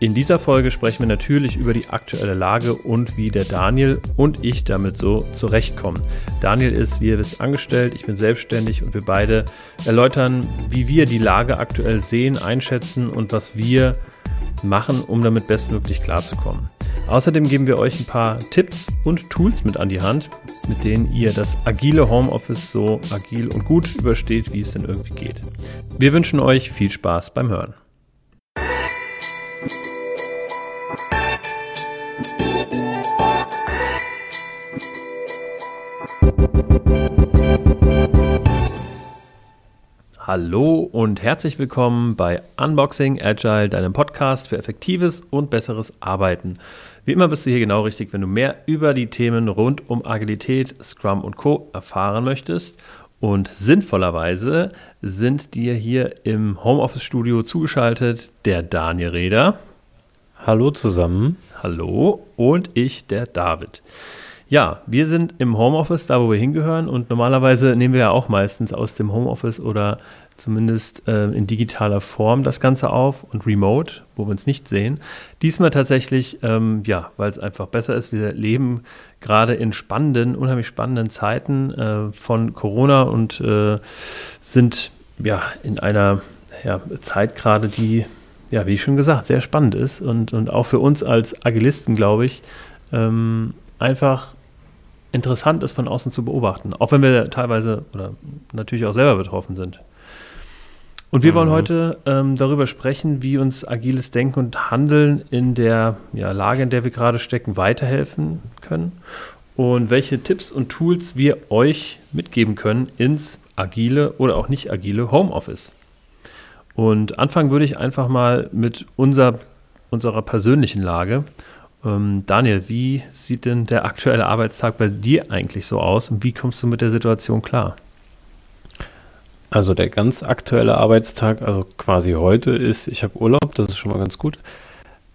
In dieser Folge sprechen wir natürlich über die aktuelle Lage und wie der Daniel und ich damit so zurechtkommen. Daniel ist, wie ihr wisst, angestellt, ich bin selbstständig und wir beide erläutern, wie wir die Lage aktuell sehen, einschätzen und was wir machen, um damit bestmöglich klarzukommen. Außerdem geben wir euch ein paar Tipps und Tools mit an die Hand, mit denen ihr das agile Homeoffice so agil und gut übersteht, wie es denn irgendwie geht. Wir wünschen euch viel Spaß beim Hören. Hallo und herzlich willkommen bei Unboxing Agile, deinem Podcast für effektives und besseres Arbeiten. Wie immer bist du hier genau richtig, wenn du mehr über die Themen rund um Agilität, Scrum und Co erfahren möchtest. Und sinnvollerweise sind dir hier im Homeoffice-Studio zugeschaltet der Daniel Reder. Hallo zusammen. Hallo und ich, der David. Ja, wir sind im Homeoffice, da wo wir hingehören und normalerweise nehmen wir ja auch meistens aus dem Homeoffice oder zumindest äh, in digitaler Form das Ganze auf und remote, wo wir uns nicht sehen. Diesmal tatsächlich, ähm, ja, weil es einfach besser ist. Wir leben gerade in spannenden, unheimlich spannenden Zeiten äh, von Corona und äh, sind ja in einer ja, Zeit gerade, die, ja, wie schon gesagt, sehr spannend ist und, und auch für uns als Agilisten, glaube ich, ähm, einfach interessant ist, von außen zu beobachten. Auch wenn wir teilweise oder natürlich auch selber betroffen sind. Und wir mhm. wollen heute ähm, darüber sprechen, wie uns agiles Denken und Handeln in der ja, Lage, in der wir gerade stecken, weiterhelfen können und welche Tipps und Tools wir euch mitgeben können ins agile oder auch nicht agile Homeoffice. Und anfangen würde ich einfach mal mit unser, unserer persönlichen Lage. Ähm, Daniel, wie sieht denn der aktuelle Arbeitstag bei dir eigentlich so aus und wie kommst du mit der Situation klar? Also der ganz aktuelle Arbeitstag, also quasi heute, ist, ich habe Urlaub, das ist schon mal ganz gut.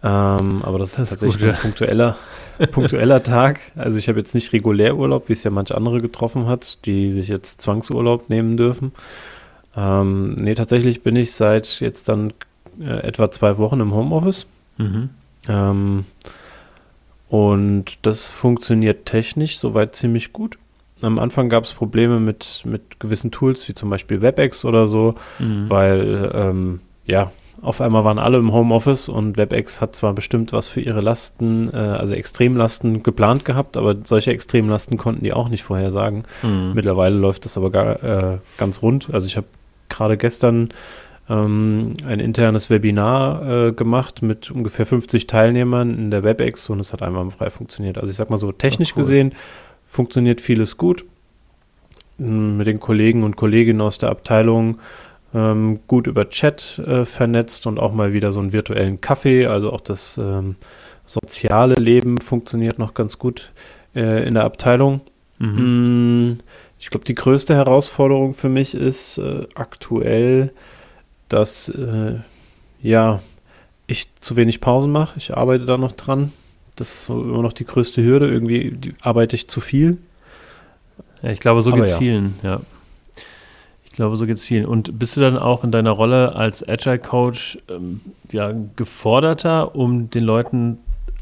Ähm, aber das, das ist tatsächlich gut, ein punktueller, punktueller Tag. Also ich habe jetzt nicht regulär Urlaub, wie es ja manche andere getroffen hat, die sich jetzt Zwangsurlaub nehmen dürfen. Ähm, nee, tatsächlich bin ich seit jetzt dann äh, etwa zwei Wochen im Homeoffice. Mhm. Ähm, und das funktioniert technisch soweit ziemlich gut. Am Anfang gab es Probleme mit, mit gewissen Tools, wie zum Beispiel WebEx oder so, mhm. weil ähm, ja, auf einmal waren alle im Homeoffice und WebEx hat zwar bestimmt was für ihre Lasten, äh, also Extremlasten geplant gehabt, aber solche Extremlasten konnten die auch nicht vorhersagen. Mhm. Mittlerweile läuft das aber gar, äh, ganz rund. Also ich habe gerade gestern ähm, ein internes Webinar äh, gemacht mit ungefähr 50 Teilnehmern in der WebEx und es hat einmal frei funktioniert. Also ich sag mal so, technisch cool. gesehen funktioniert vieles gut. Hm, mit den Kollegen und Kolleginnen aus der Abteilung ähm, gut über Chat äh, vernetzt und auch mal wieder so einen virtuellen Kaffee. Also auch das ähm, soziale Leben funktioniert noch ganz gut äh, in der Abteilung. Mhm. Hm, ich glaube, die größte Herausforderung für mich ist äh, aktuell dass äh, ja, ich zu wenig Pausen mache. Ich arbeite da noch dran. Das ist so immer noch die größte Hürde. Irgendwie arbeite ich zu viel. Ja, ich glaube, so geht es ja. vielen, ja. Ich glaube, so geht es vielen. Und bist du dann auch in deiner Rolle als Agile Coach ähm, ja, geforderter, um den Leuten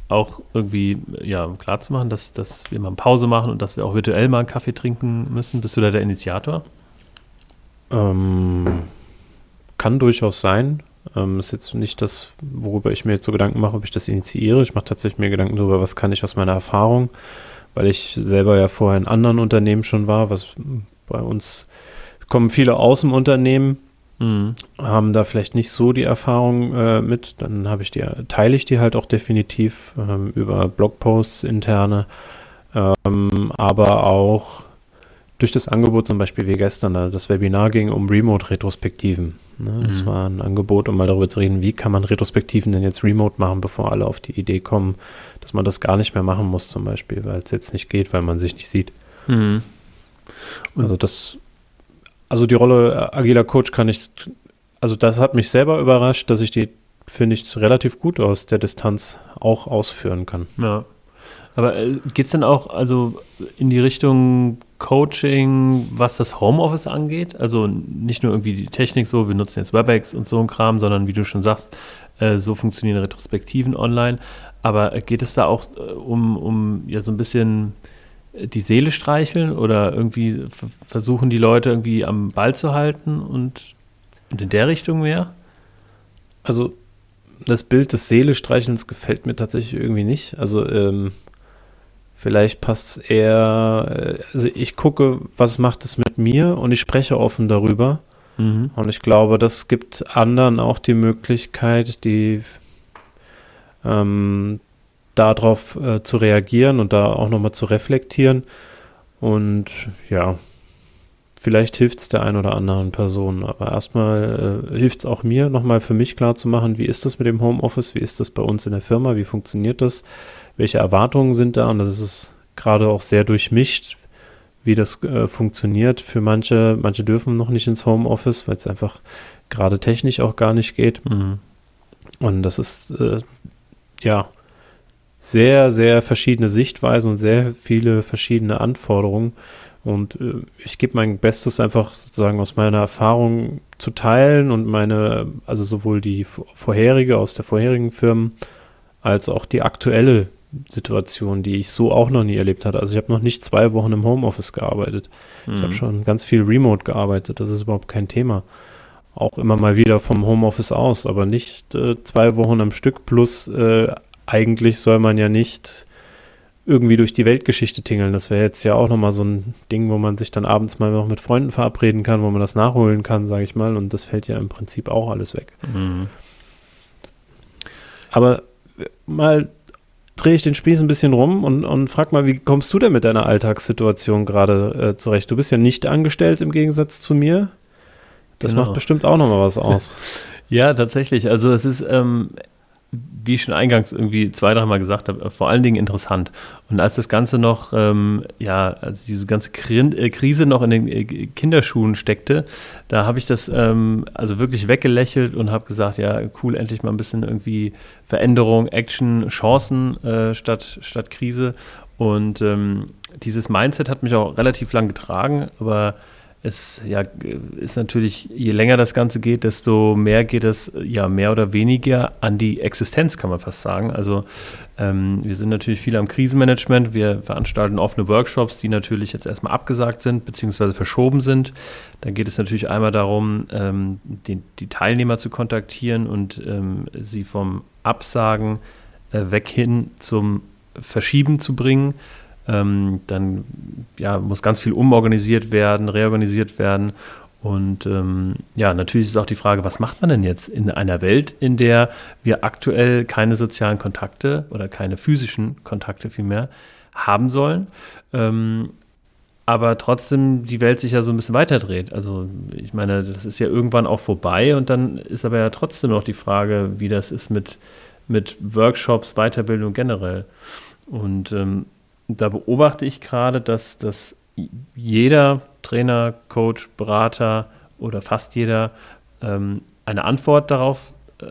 auch irgendwie ja, klarzumachen, dass, dass wir mal eine Pause machen und dass wir auch virtuell mal einen Kaffee trinken müssen? Bist du da der Initiator? Ähm, kann durchaus sein. Ähm, ist jetzt nicht das, worüber ich mir jetzt so Gedanken mache, ob ich das initiiere. Ich mache tatsächlich mir Gedanken darüber, was kann ich aus meiner Erfahrung, weil ich selber ja vorher in anderen Unternehmen schon war, was bei uns kommen viele aus dem Unternehmen, mhm. haben da vielleicht nicht so die Erfahrung äh, mit. Dann habe ich die, teile ich die halt auch definitiv ähm, über Blogposts interne, ähm, aber auch durch das Angebot zum Beispiel wie gestern, das Webinar ging um Remote-Retrospektiven. Ne? Das mhm. war ein Angebot, um mal darüber zu reden, wie kann man Retrospektiven denn jetzt remote machen, bevor alle auf die Idee kommen, dass man das gar nicht mehr machen muss zum Beispiel, weil es jetzt nicht geht, weil man sich nicht sieht. Mhm. Also das, also die Rolle agiler Coach kann ich, also das hat mich selber überrascht, dass ich die, finde ich, relativ gut aus der Distanz auch ausführen kann. Ja. Aber äh, geht es denn auch also in die Richtung Coaching, was das Homeoffice angeht? Also nicht nur irgendwie die Technik so, wir nutzen jetzt WebEx und so ein Kram, sondern wie du schon sagst, Äh, so funktionieren Retrospektiven online. Aber geht es da auch äh, um, um ja so ein bisschen die Seele streicheln oder irgendwie versuchen die Leute irgendwie am Ball zu halten und, und in der Richtung mehr? Also das Bild des Seele-Streichelns gefällt mir tatsächlich irgendwie nicht. Also ähm, vielleicht passt es eher, äh, also ich gucke, was macht es mit mir und ich spreche offen darüber. Mhm. Und ich glaube, das gibt anderen auch die Möglichkeit, die ähm, darauf äh, zu reagieren und da auch nochmal zu reflektieren. Und ja, vielleicht hilft es der einen oder anderen Person, aber erstmal äh, hilft es auch mir, nochmal für mich klar zu machen, wie ist das mit dem Homeoffice, wie ist das bei uns in der Firma, wie funktioniert das, welche Erwartungen sind da und das ist gerade auch sehr durchmischt, wie das äh, funktioniert. Für manche, manche dürfen noch nicht ins Homeoffice, weil es einfach gerade technisch auch gar nicht geht. Mhm. Und das ist äh, ja sehr, sehr verschiedene Sichtweisen und sehr viele verschiedene Anforderungen. Und äh, ich gebe mein Bestes einfach sozusagen aus meiner Erfahrung zu teilen und meine, also sowohl die vorherige aus der vorherigen Firmen als auch die aktuelle Situation, die ich so auch noch nie erlebt hatte. Also ich habe noch nicht zwei Wochen im Homeoffice gearbeitet. Mhm. Ich habe schon ganz viel Remote gearbeitet. Das ist überhaupt kein Thema. Auch immer mal wieder vom Homeoffice aus, aber nicht äh, zwei Wochen am Stück plus äh, eigentlich soll man ja nicht irgendwie durch die Weltgeschichte tingeln. Das wäre jetzt ja auch nochmal so ein Ding, wo man sich dann abends mal noch mit Freunden verabreden kann, wo man das nachholen kann, sage ich mal. Und das fällt ja im Prinzip auch alles weg. Mhm. Aber mal drehe ich den Spieß ein bisschen rum und, und frag mal, wie kommst du denn mit deiner Alltagssituation gerade äh, zurecht? Du bist ja nicht angestellt im Gegensatz zu mir. Das genau. macht bestimmt auch nochmal was aus. ja, tatsächlich. Also es ist ähm, wie ich schon eingangs irgendwie zwei, dreimal gesagt habe, vor allen Dingen interessant. Und als das Ganze noch, ähm, ja, als diese ganze äh, Krise noch in den äh, Kinderschuhen steckte, da habe ich das ähm, also wirklich weggelächelt und habe gesagt, ja, cool, endlich mal ein bisschen irgendwie Veränderung, Action, Chancen äh, statt, statt Krise. Und ähm, dieses Mindset hat mich auch relativ lang getragen, aber es ja, ist natürlich, je länger das Ganze geht, desto mehr geht es ja mehr oder weniger an die Existenz, kann man fast sagen. Also ähm, wir sind natürlich viel am Krisenmanagement. Wir veranstalten offene Workshops, die natürlich jetzt erstmal abgesagt sind bzw. verschoben sind. Da geht es natürlich einmal darum, ähm, die, die, Teilnehmer zu kontaktieren und ähm, sie vom Absagen äh, weg hin zum Verschieben zu bringen. Ähm, dann ja, muss ganz viel umorganisiert werden, reorganisiert werden. Und ähm, ja, natürlich ist auch die Frage, was macht man denn jetzt in einer Welt, in der wir aktuell keine sozialen Kontakte oder keine physischen Kontakte vielmehr haben sollen, ähm, aber trotzdem die Welt sich ja so ein bisschen weiterdreht. Also ich meine, das ist ja irgendwann auch vorbei und dann ist aber ja trotzdem noch die Frage, wie das ist mit, mit Workshops, Weiterbildung generell. Und ähm, da beobachte ich gerade, dass, dass jeder Trainer, Coach, Berater oder fast jeder ähm, eine Antwort darauf äh,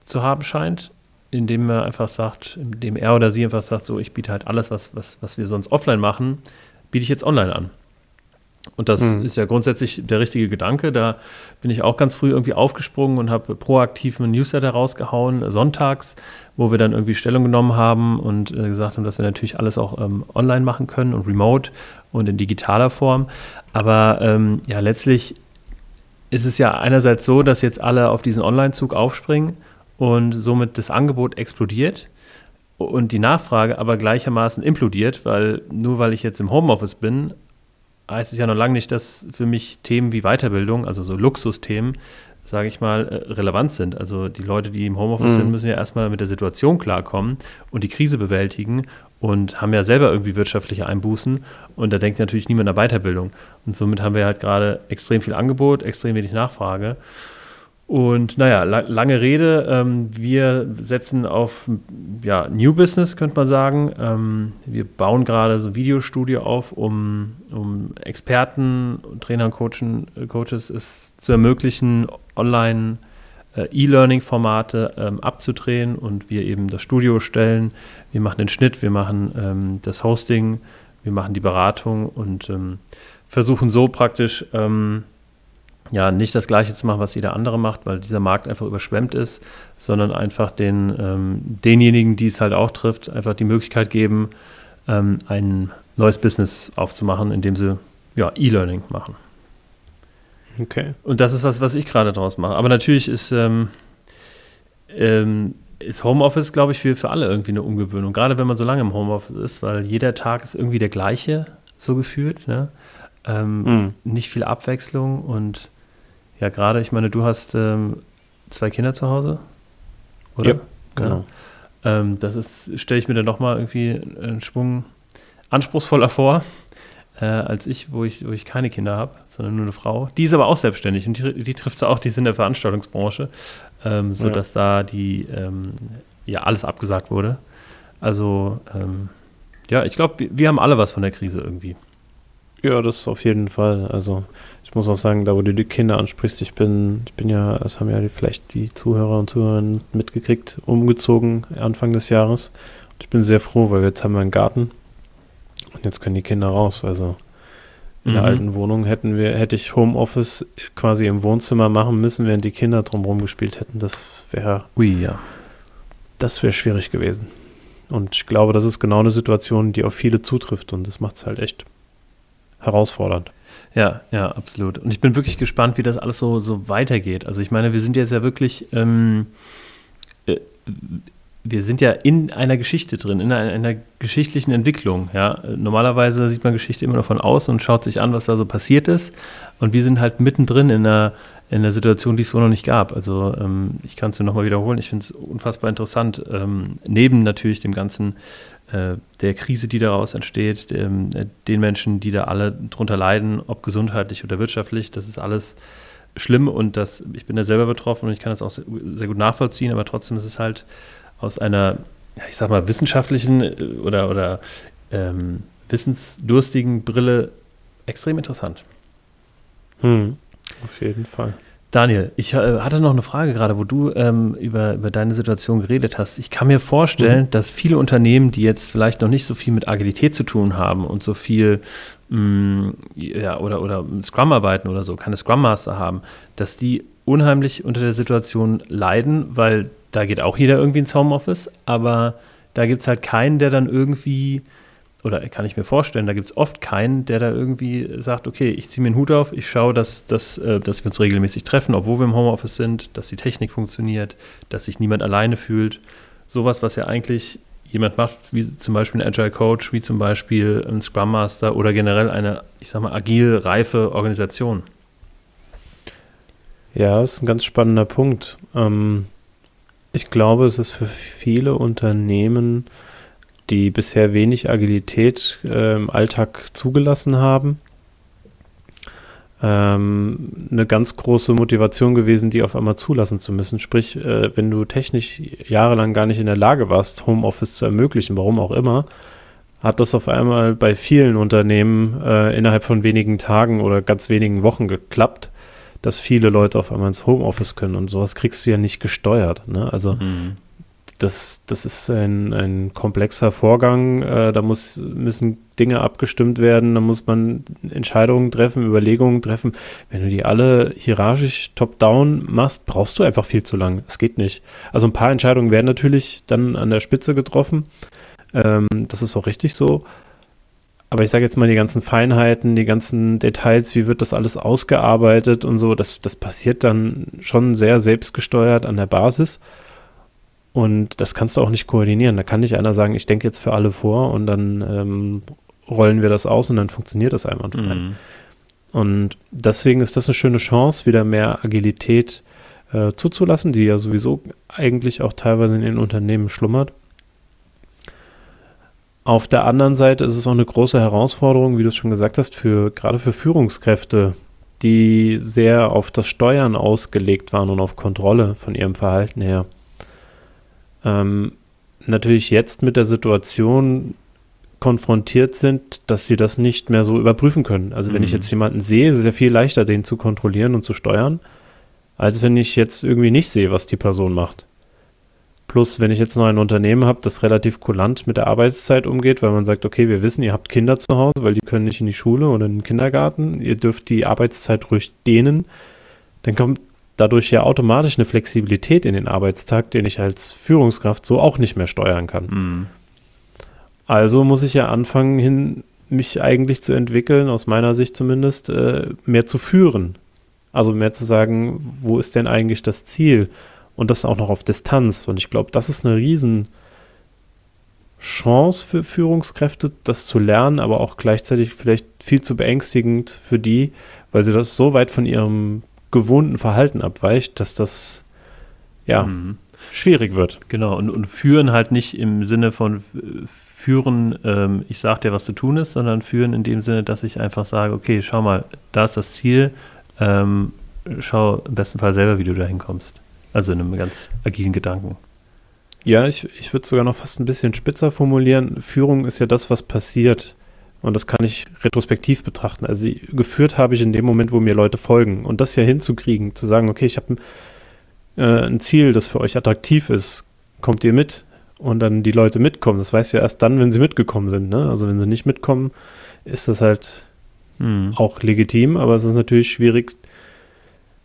zu haben scheint, indem er einfach sagt, indem er oder sie einfach sagt, so ich biete halt alles, was, was, was wir sonst offline machen, biete ich jetzt online an. Und das mhm. ist ja grundsätzlich der richtige Gedanke. Da bin ich auch ganz früh irgendwie aufgesprungen und habe proaktiv einen Newsletter rausgehauen, sonntags, wo wir dann irgendwie Stellung genommen haben und äh, gesagt haben, dass wir natürlich alles auch ähm, online machen können und remote und in digitaler Form. Aber ähm, ja, letztlich ist es ja einerseits so, dass jetzt alle auf diesen Online-Zug aufspringen und somit das Angebot explodiert und die Nachfrage aber gleichermaßen implodiert, weil nur weil ich jetzt im Homeoffice bin, heißt es ja noch lange nicht, dass für mich Themen wie Weiterbildung, also so Luxusthemen, sage ich mal, äh, relevant sind. Also die Leute, die im Homeoffice mhm. sind, müssen ja erstmal mit der Situation klarkommen und die Krise bewältigen und haben ja selber irgendwie wirtschaftliche Einbußen. Und da denkt natürlich niemand an Weiterbildung. Und somit haben wir halt gerade extrem viel Angebot, extrem wenig Nachfrage. Und naja, la lange Rede, ähm, wir setzen auf ja, New Business, könnte man sagen. Ähm, wir bauen gerade so ein Videostudio auf, um, um Experten, Trainer und Coachen, äh, Coaches es zu ermöglichen, online äh, E-Learning-Formate ähm, abzudrehen und wir eben das Studio stellen. Wir machen den Schnitt, wir machen ähm, das Hosting, wir machen die Beratung und ähm, versuchen so praktisch ähm, ja, nicht das Gleiche zu machen, was jeder andere macht, weil dieser Markt einfach überschwemmt ist, sondern einfach den, ähm, denjenigen, die es halt auch trifft, einfach die Möglichkeit geben, ähm, ein neues Business aufzumachen, indem sie ja, E-Learning machen. Okay. Und das ist was, was ich gerade draus mache. Aber natürlich ist, ähm, ähm, ist Homeoffice, glaube ich, für, für alle irgendwie eine Umgewöhnung. Gerade wenn man so lange im Homeoffice ist, weil jeder Tag ist irgendwie der gleiche, so gefühlt. Ne? Ähm, mhm. Nicht viel Abwechslung und ja, gerade, ich meine, du hast ähm, zwei Kinder zu Hause, oder? Ja, genau. Ja. Ähm, das ist, stelle ich mir dann nochmal irgendwie einen Schwung anspruchsvoller vor, äh, als ich wo, ich, wo ich keine Kinder habe, sondern nur eine Frau. Die ist aber auch selbstständig und die, die trifft es auch, die ist in der Veranstaltungsbranche, ähm, sodass ja. da die, ähm, ja, alles abgesagt wurde. Also, ähm, ja, ich glaube, wir, wir haben alle was von der Krise irgendwie. Ja, das auf jeden Fall. Also ich muss auch sagen, da wo du die Kinder ansprichst, ich bin, ich bin ja, das haben ja vielleicht die Zuhörer und Zuhörer mitgekriegt, umgezogen Anfang des Jahres. Und ich bin sehr froh, weil jetzt haben wir einen Garten und jetzt können die Kinder raus. Also in mhm. der alten Wohnung hätten wir, hätte ich Homeoffice quasi im Wohnzimmer machen müssen, während die Kinder drumherum gespielt hätten. Das wäre. Ui, ja. Das wäre schwierig gewesen. Und ich glaube, das ist genau eine Situation, die auf viele zutrifft und das macht es halt echt herausfordernd. Ja, ja, absolut. Und ich bin wirklich gespannt, wie das alles so, so weitergeht. Also ich meine, wir sind jetzt ja wirklich, ähm, äh, wir sind ja in einer Geschichte drin, in einer, einer, geschichtlichen Entwicklung. Ja, normalerweise sieht man Geschichte immer nur von außen und schaut sich an, was da so passiert ist. Und wir sind halt mittendrin in einer, in einer Situation, die es so noch nicht gab. Also ähm, ich kann es nur nochmal wiederholen. Ich finde es unfassbar interessant. Ähm, neben natürlich dem ganzen der Krise, die daraus entsteht, dem, äh, den Menschen, die da alle drunter leiden, ob gesundheitlich oder wirtschaftlich, das ist alles schlimm und das, ich bin da selber betroffen und ich kann das auch sehr, gut nachvollziehen, aber trotzdem ist es halt aus einer, ich sag mal, wissenschaftlichen äh, oder, oder ähm, wissensdurstigen Brille extrem interessant. Hm, auf jeden Fall. Daniel, ich äh, hatte noch eine Frage gerade, wo du ähm, über, über deine Situation geredet hast. Ich kann mir vorstellen, mhm. dass viele Unternehmen, die jetzt vielleicht noch nicht so viel mit Agilität zu tun haben und so viel mh, mm, ja, oder, oder mit Scrum arbeiten oder so, keine Scrum Master haben, dass die unheimlich unter der Situation leiden, weil da geht auch jeder irgendwie ins Homeoffice, aber da gibt es halt keinen, der dann irgendwie oder kann ich mir vorstellen, da gibt es oft keinen, der da irgendwie sagt, okay, ich ziehe mir einen Hut auf, ich schaue, dass, dass, äh, dass wir uns regelmäßig treffen, obwohl wir im Homeoffice sind, dass die Technik funktioniert, dass sich niemand alleine fühlt. Sowas, was ja eigentlich jemand macht, wie zum Beispiel ein Agile Coach, wie zum Beispiel ein Scrum Master oder generell eine, ich sag mal, agil reife Organisation. Ja, das ist ein ganz spannender Punkt. Ähm, ich glaube, es ist für viele Unternehmen die bisher wenig Agilität äh, im Alltag zugelassen haben. Ähm, eine ganz große Motivation gewesen, die auf einmal zulassen zu müssen. Sprich, äh, wenn du technisch jahrelang gar nicht in der Lage warst, Homeoffice zu ermöglichen, warum auch immer, hat das auf einmal bei vielen Unternehmen äh, innerhalb von wenigen Tagen oder ganz wenigen Wochen geklappt, dass viele Leute auf einmal ins Homeoffice können und sowas kriegst du ja nicht gesteuert. Ne? Also mhm das, das ist ein, ein komplexer Vorgang. Äh, da muss, müssen Dinge abgestimmt werden, da muss man Entscheidungen treffen, Überlegungen treffen. Wenn du die alle hierarchisch top-down machst, brauchst du einfach viel zu lang. Es geht nicht. Also ein paar Entscheidungen werden natürlich dann an der Spitze getroffen. Ähm, das ist auch richtig so. Aber ich sage jetzt mal, die ganzen Feinheiten, die ganzen Details, wie wird das alles ausgearbeitet und so, das, das passiert dann schon sehr selbstgesteuert an der Basis. Und das kannst du auch nicht koordinieren. Da kann nicht einer sagen, ich denke jetzt für alle vor und dann ähm, rollen wir das aus und dann funktioniert das einwandfrei. Mhm. Und deswegen ist das eine schöne Chance, wieder mehr Agilität äh, zuzulassen, die ja sowieso eigentlich auch teilweise in den Unternehmen schlummert. Auf der anderen Seite ist es auch eine große Herausforderung, wie du es schon gesagt hast, für gerade für Führungskräfte, die sehr auf das Steuern ausgelegt waren und auf Kontrolle von ihrem Verhalten her ähm, natürlich jetzt mit der Situation konfrontiert sind, dass sie das nicht mehr so überprüfen können. Also wenn mhm. ich jetzt jemanden sehe, ist es ja viel leichter, den zu kontrollieren und zu steuern, als wenn ich jetzt irgendwie nicht sehe, was die Person macht. Plus, wenn ich jetzt noch ein Unternehmen habe, das relativ kulant mit der Arbeitszeit umgeht, weil man sagt, okay, wir wissen, ihr habt Kinder zu Hause, weil die können nicht in die Schule oder in den Kindergarten, ihr dürft die Arbeitszeit ruhig dehnen, dann kommt dadurch ja automatisch eine Flexibilität in den Arbeitstag, den ich als Führungskraft so auch nicht mehr steuern kann. Mhm. Also muss ich ja anfangen, hin, mich eigentlich zu entwickeln, aus meiner Sicht zumindest, äh, mehr zu führen. Also mehr zu sagen, wo ist denn eigentlich das Ziel? Und das auch noch auf Distanz. Und ich glaube, das ist eine riesen Chance für Führungskräfte, das zu lernen, aber auch gleichzeitig vielleicht viel zu beängstigend für die, weil sie das so weit von ihrem gewohnten Verhalten abweicht, dass das ja mhm. schwierig wird. Genau, und, und führen halt nicht im Sinne von äh, führen, ähm, ich sage dir, was zu tun ist, sondern führen in dem Sinne, dass ich einfach sage, okay, schau mal, da ist das Ziel, ähm, schau im besten Fall selber, wie du da hinkommst. Also in einem ganz agilen Gedanken. Ja, ich, ich würde sogar noch fast ein bisschen spitzer formulieren. Führung ist ja das, was passiert. Und das kann ich retrospektiv betrachten. Also geführt habe ich in dem Moment, wo mir Leute folgen. Und das ja hinzukriegen, zu sagen, okay, ich habe ein, äh, ein Ziel, das für euch attraktiv ist. Kommt ihr mit? Und dann die Leute mitkommen. Das weiß ja erst dann, wenn sie mitgekommen sind. Ne? Also wenn sie nicht mitkommen, ist das halt hm. auch legitim. Aber es ist natürlich schwierig,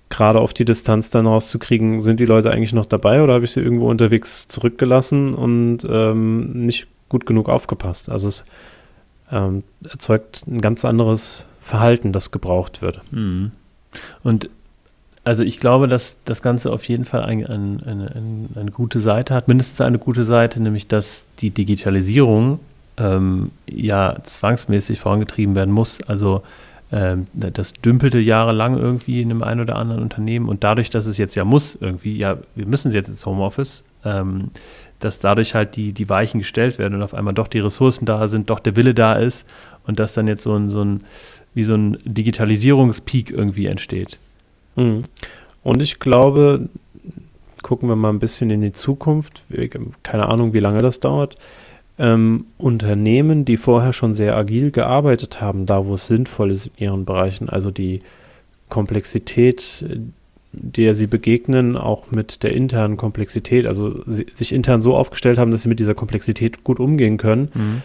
gerade auf die Distanz dann rauszukriegen, sind die Leute eigentlich noch dabei oder habe ich sie irgendwo unterwegs zurückgelassen und ähm, nicht gut genug aufgepasst? Also es ähm, erzeugt ein ganz anderes Verhalten, das gebraucht wird. Mhm. Und also ich glaube, dass das Ganze auf jeden Fall ein, ein, ein, eine gute Seite hat, mindestens eine gute Seite, nämlich dass die Digitalisierung ähm, ja zwangsmäßig vorangetrieben werden muss. Also ähm, das dümpelte jahrelang irgendwie in einem ein oder anderen Unternehmen und dadurch, dass es jetzt ja muss, irgendwie, ja, wir müssen jetzt ins Homeoffice, ähm, dass dadurch halt die, die Weichen gestellt werden und auf einmal doch die Ressourcen da sind, doch der Wille da ist und dass dann jetzt so ein, so ein wie so ein Digitalisierungspeak irgendwie entsteht. Mhm. Und ich glaube, gucken wir mal ein bisschen in die Zukunft, keine Ahnung, wie lange das dauert ähm, Unternehmen, die vorher schon sehr agil gearbeitet haben, da wo es sinnvoll ist in ihren Bereichen, also die Komplexität, der sie begegnen, auch mit der internen Komplexität, also sich intern so aufgestellt haben, dass sie mit dieser Komplexität gut umgehen können, mhm.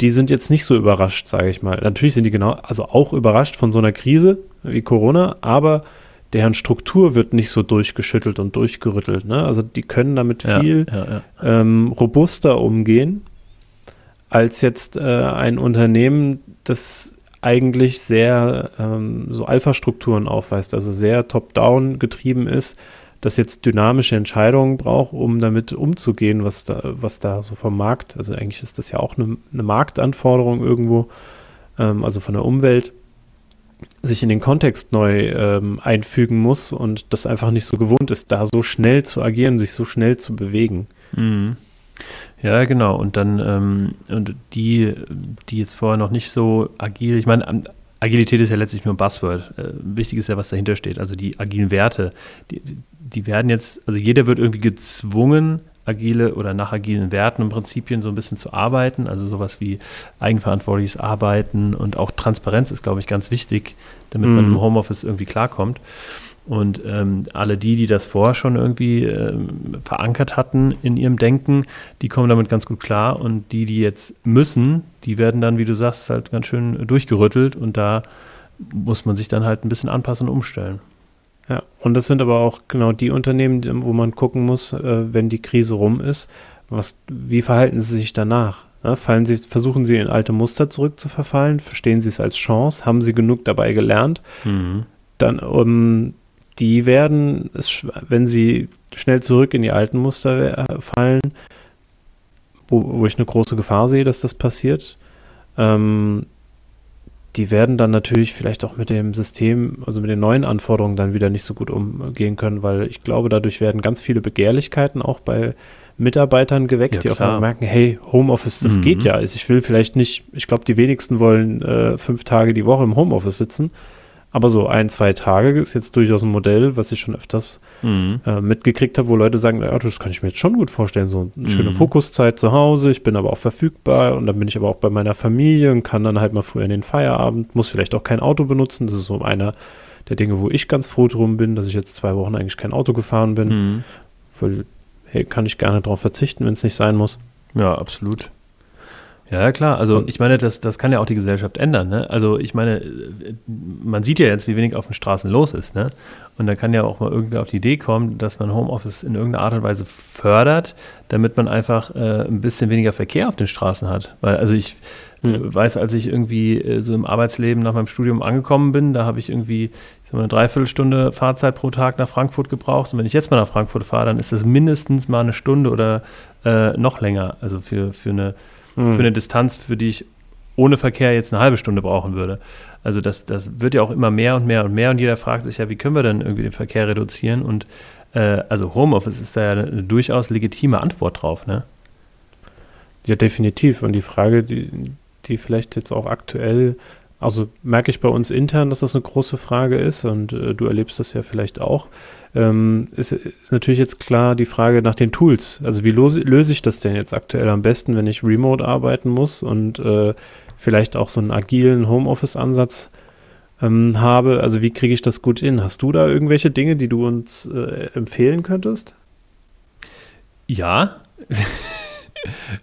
die sind jetzt nicht so überrascht, sage ich mal. Natürlich sind die genau, also auch überrascht von so einer Krise wie Corona, aber deren Struktur wird nicht so durchgeschüttelt und durchgerüttelt. Ne? Also die können damit viel ja, ja, ja. Ähm, robuster umgehen als jetzt äh, ein Unternehmen, das eigentlich sehr ähm, so Alpha-Strukturen aufweist, also sehr top-down getrieben ist, das jetzt dynamische Entscheidungen braucht, um damit umzugehen, was da, was da so vom Markt, also eigentlich ist das ja auch eine, eine Marktanforderung irgendwo, ähm, also von der Umwelt, sich in den Kontext neu ähm, einfügen muss und das einfach nicht so gewohnt ist, da so schnell zu agieren, sich so schnell zu bewegen. Mhm. Ja, genau. Und dann, ähm, und die, die jetzt vorher noch nicht so agil, ich meine, Agilität ist ja letztlich nur ein Buzzword. Äh, wichtig ist ja, was dahinter steht. Also die agilen Werte, die, die werden jetzt, also jeder wird irgendwie gezwungen, agile oder nach agilen Werten und Prinzipien so ein bisschen zu arbeiten. Also sowas wie eigenverantwortliches Arbeiten und auch Transparenz ist, glaube ich, ganz wichtig, damit mhm. man im Homeoffice irgendwie klarkommt. Und ähm, alle die, die das vorher schon irgendwie ähm, verankert hatten in ihrem Denken, die kommen damit ganz gut klar. Und die, die jetzt müssen, die werden dann, wie du sagst, halt ganz schön durchgerüttelt. Und da muss man sich dann halt ein bisschen anpassen und umstellen. Ja, und das sind aber auch genau die Unternehmen, wo man gucken muss, äh, wenn die Krise rum ist, was, wie verhalten sie sich danach? Ja, fallen sie, versuchen sie in alte Muster zurückzuverfallen? Verstehen sie es als Chance? Haben sie genug dabei gelernt? Mhm. Dann, um, die werden, wenn sie schnell zurück in die alten Muster fallen, wo, wo ich eine große Gefahr sehe, dass das passiert, ähm, die werden dann natürlich vielleicht auch mit dem System, also mit den neuen Anforderungen dann wieder nicht so gut umgehen können, weil ich glaube, dadurch werden ganz viele Begehrlichkeiten auch bei Mitarbeitern geweckt, ja, die auf einmal merken, hey, Homeoffice, das mhm. geht ja. Also ich will vielleicht nicht, ich glaube, die wenigsten wollen äh, fünf Tage die Woche im Homeoffice sitzen. Aber so ein, zwei Tage ist jetzt durchaus ein Modell, was ich schon öfters mhm. äh, mitgekriegt habe, wo Leute sagen, ja, das kann ich mir jetzt schon gut vorstellen, so eine mhm. schöne Fokuszeit zu Hause, ich bin aber auch verfügbar und dann bin ich aber auch bei meiner Familie und kann dann halt mal früher in den Feierabend, muss vielleicht auch kein Auto benutzen. Das ist so einer der Dinge, wo ich ganz froh drum bin, dass ich jetzt zwei Wochen eigentlich kein Auto gefahren bin. Mhm. Weil, hey, kann ich gerne darauf verzichten, wenn es nicht sein muss. Ja, absolut. Ja, klar. Also ich meine, das, das kann ja auch die Gesellschaft ändern. Ne? Also ich meine, man sieht ja jetzt, wie wenig auf den Straßen los ist. Ne? Und da kann ja auch mal irgendwer auf die Idee kommen, dass man Homeoffice in irgendeiner Art und Weise fördert, damit man einfach äh, ein bisschen weniger Verkehr auf den Straßen hat. Weil, also ich mhm. weiß, als ich irgendwie äh, so im Arbeitsleben nach meinem Studium angekommen bin, da habe ich irgendwie ich sag mal, eine Dreiviertelstunde Fahrzeit pro Tag nach Frankfurt gebraucht. Und wenn ich jetzt mal nach Frankfurt fahre, dann ist das mindestens mal eine Stunde oder äh, noch länger. Also für, für eine mhm. für eine Distanz, für die ich ohne Verkehr jetzt eine halbe Stunde brauchen würde. Also das, das wird ja auch immer mehr und mehr und mehr und jeder fragt sich ja, wie können wir denn irgendwie den Verkehr reduzieren? Und äh, also Homeoffice ist da ja eine, durchaus legitime Antwort drauf, ne? Ja, definitiv. Und die Frage, die, die vielleicht jetzt auch aktuell, also merke ich bei uns intern, dass das eine große Frage ist und äh, du erlebst das ja vielleicht auch ähm, ist, ist, natürlich jetzt klar die Frage nach den Tools. Also wie löse, löse ich das denn jetzt aktuell am besten, wenn ich remote arbeiten muss und äh, vielleicht auch so einen agilen Homeoffice-Ansatz ähm, habe? Also wie kriege ich das gut hin? Hast du da irgendwelche Dinge, die du uns äh, empfehlen könntest? Ja.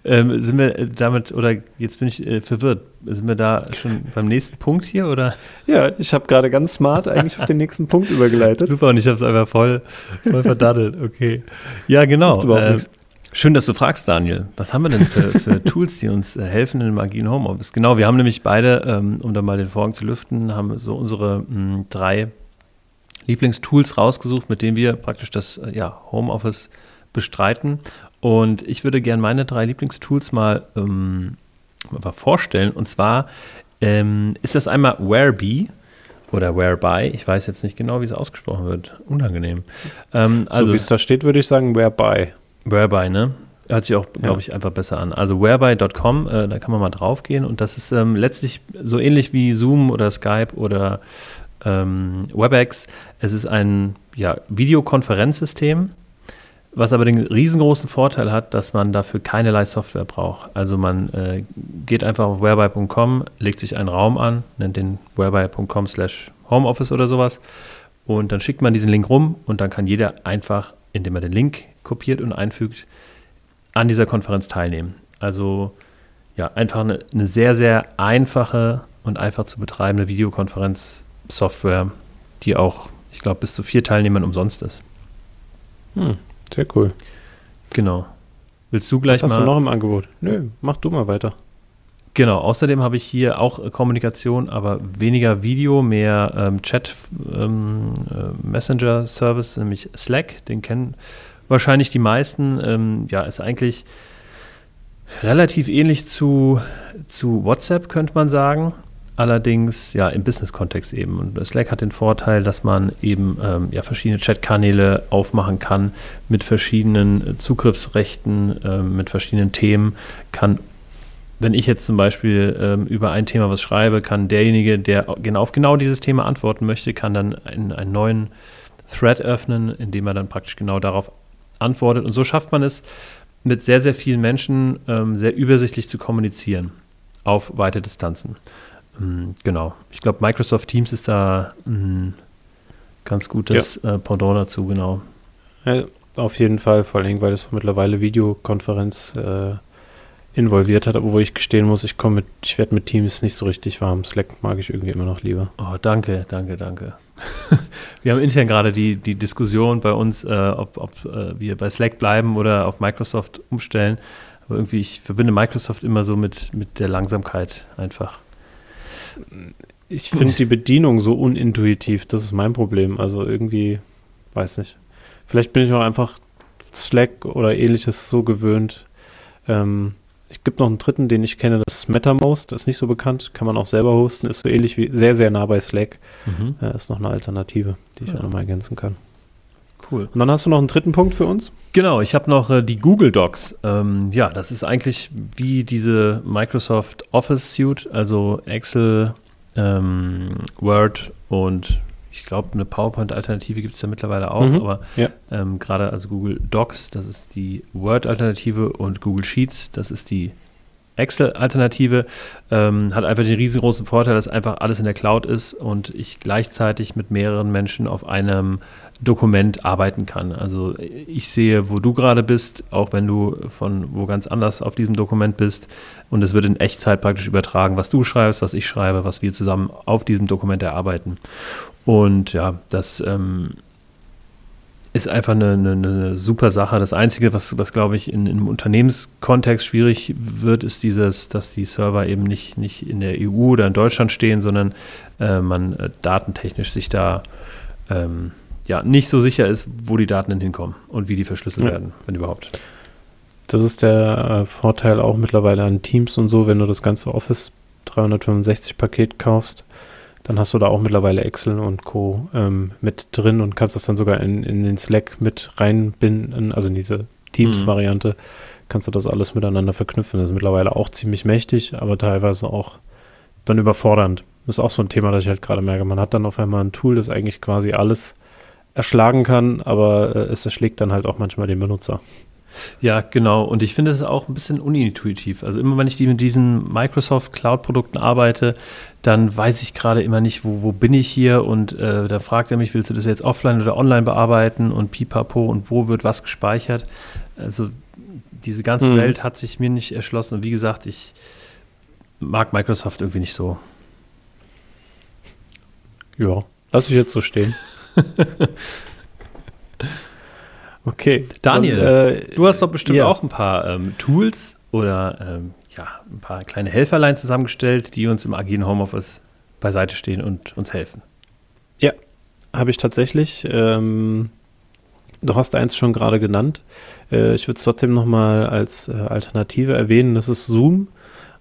Ähm, sind wir damit, oder jetzt bin ich äh, verwirrt, sind wir da schon beim nächsten Punkt hier, oder? Ja, ich habe gerade ganz smart eigentlich auf den nächsten Punkt übergeleitet. Super, und ich habe es einfach voll, voll verdattelt, okay. Ja, genau. Äh, schön, dass du fragst, Daniel. Was haben wir denn für, für Tools, die uns äh, helfen in dem agilen Homeoffice? Genau, wir haben nämlich beide, ähm, um da mal den Vorhang zu lüften, haben so unsere mh, hm, drei Lieblingstools rausgesucht, mit denen wir praktisch das äh, ja, Homeoffice bestreiten. Und ich würde gerne meine drei Lieblingstools mal, ähm, mal vorstellen. Und zwar ähm, ist das einmal Whereby oder Whereby. Ich weiß jetzt nicht genau, wie es ausgesprochen wird. Unangenehm. Ähm, also, so wie es da steht, würde ich sagen Whereby. Whereby, ne? Hört sich auch, glaube ich, einfach besser an. Also whereby.com, äh, da kann man mal drauf gehen. Und das ist ähm, letztlich so ähnlich wie Zoom oder Skype oder ähm, WebEx. Es ist ein ja, Videokonferenzsystem was aber den riesengroßen Vorteil hat, dass man dafür keinerlei Software braucht. Also man äh, geht einfach auf whereby.com, legt sich einen Raum an, nennt den whereby.com slash homeoffice oder sowas und dann schickt man diesen Link rum und dann kann jeder einfach, indem er den Link kopiert und einfügt, an dieser Konferenz teilnehmen. Also ja, einfach eine, eine sehr, sehr einfache und einfach zu betreibende Videokonferenzsoftware, die auch, ich glaube, bis zu vier Teilnehmern umsonst ist. Hm. Sehr cool. Genau. Willst du gleich Was mal. hast du noch im Angebot? Nö, mach du mal weiter. Genau, außerdem habe ich hier auch äh, Kommunikation, aber weniger Video, mehr ähm, Chat ähm, äh, Messenger Service, nämlich Slack, den kennen wahrscheinlich die meisten. Ähm, ja, ist eigentlich relativ ähnlich zu, zu WhatsApp, könnte man sagen. Allerdings ja im Business-Kontext eben. Und Slack hat den Vorteil, dass man eben ähm, ja, verschiedene Chat-Kanäle aufmachen kann mit verschiedenen Zugriffsrechten, äh, mit verschiedenen Themen. Kann, wenn ich jetzt zum Beispiel ähm, über ein Thema was schreibe, kann derjenige, der genau auf genau dieses Thema antworten möchte, kann dann einen, einen neuen Thread öffnen, indem er dann praktisch genau darauf antwortet. Und so schafft man es, mit sehr, sehr vielen Menschen ähm, sehr übersichtlich zu kommunizieren auf weite Distanzen. Ähm, genau. Ich glaube, Microsoft Teams ist da ein ganz gutes ja. äh, Pendant dazu, genau. Ja, auf jeden Fall, vor allem, weil es mittlerweile Videokonferenz äh, involviert hat, obwohl ich gestehen muss, ich komme mit, ich werde mit Teams nicht so richtig warm. Slack mag ich irgendwie immer noch lieber. Oh, danke, danke, danke. wir haben intern gerade die, die Diskussion bei uns, äh, ob, ob äh, wir bei Slack bleiben oder auf Microsoft umstellen. Aber irgendwie, ich verbinde Microsoft immer so mit, mit der Langsamkeit einfach ich finde die Bedienung so unintuitiv, das ist mein Problem. Also irgendwie, weiß nicht. Vielleicht bin ich auch einfach Slack oder ähnliches so gewöhnt. Ähm, es gibt noch einen dritten, den ich kenne, das ist MetaMost, das ist nicht so bekannt, kann man auch selber hosten, ist so ähnlich wie, sehr, sehr nah bei Slack. Mhm. Äh, ist noch eine Alternative, die ich ja. auch nochmal ergänzen kann. Cool. Und dann hast du noch einen dritten Punkt für uns? Genau, ich habe noch äh, die Google Docs. Ähm, ja, das ist eigentlich wie diese Microsoft Office Suite, also Excel, ähm, Word und ich glaube, eine PowerPoint-Alternative gibt es ja mittlerweile auch, mhm, aber ja. ähm, gerade also Google Docs, das ist die Word-Alternative und Google Sheets, das ist die Excel-Alternative ähm, hat einfach den riesengroßen Vorteil, dass einfach alles in der Cloud ist und ich gleichzeitig mit mehreren Menschen auf einem Dokument arbeiten kann. Also ich sehe, wo du gerade bist, auch wenn du von wo ganz anders auf diesem Dokument bist und es wird in Echtzeit praktisch übertragen, was du schreibst, was ich schreibe, was wir zusammen auf diesem Dokument erarbeiten. Und ja, das ähm, ist einfach eine, eine, eine, super Sache. Das Einzige, was, was glaube ich, in, im Unternehmenskontext schwierig wird, ist dieses, dass die Server eben nicht, nicht in der EU oder in Deutschland stehen, sondern äh, man äh, datentechnisch sich da ähm, ja, nicht so sicher ist, wo die Daten denn hinkommen und wie die verschlüsselt ja. werden, wenn überhaupt. Das ist der äh, Vorteil auch mittlerweile an Teams und so, wenn du das ganze Office 365 Paket kaufst dann hast du da auch mittlerweile Excel und Co. Ähm, mit drin und kannst das dann sogar in, in den Slack mit reinbinden, also in diese Teams-Variante, mhm. kannst du das alles miteinander verknüpfen. Das ist mittlerweile auch ziemlich mächtig, aber teilweise auch dann überfordernd. Das ist auch so ein Thema, das ich halt gerade merke. Man hat dann auf einmal ein Tool, das eigentlich quasi alles erschlagen kann, aber äh, es erschlägt dann halt auch manchmal den Benutzer. Ja, genau. Und ich finde es auch ein bisschen unintuitiv. Also immer wenn ich mit diesen Microsoft Cloud-Produkten arbeite, dann weiß ich gerade immer nicht, wo, wo bin ich hier und äh, da fragt er mich, willst du das jetzt offline oder online bearbeiten und pipapo und wo wird was gespeichert. Also diese ganze hm. Welt hat sich mir nicht erschlossen. Und wie gesagt, ich mag Microsoft irgendwie nicht so. Ja, lass ich jetzt so stehen. Okay. Daniel, Und, äh, du hast doch bestimmt ja. auch ein paar ähm, Tools oder ähm, ja, ein paar kleine Helferlein zusammengestellt, die uns im agilen Homeoffice beiseite stehen und uns helfen. Ja, habe ich tatsächlich. Ähm, du hast eins schon gerade genannt. Äh, ich würde es trotzdem nochmal als äh, Alternative erwähnen. Das ist Zoom.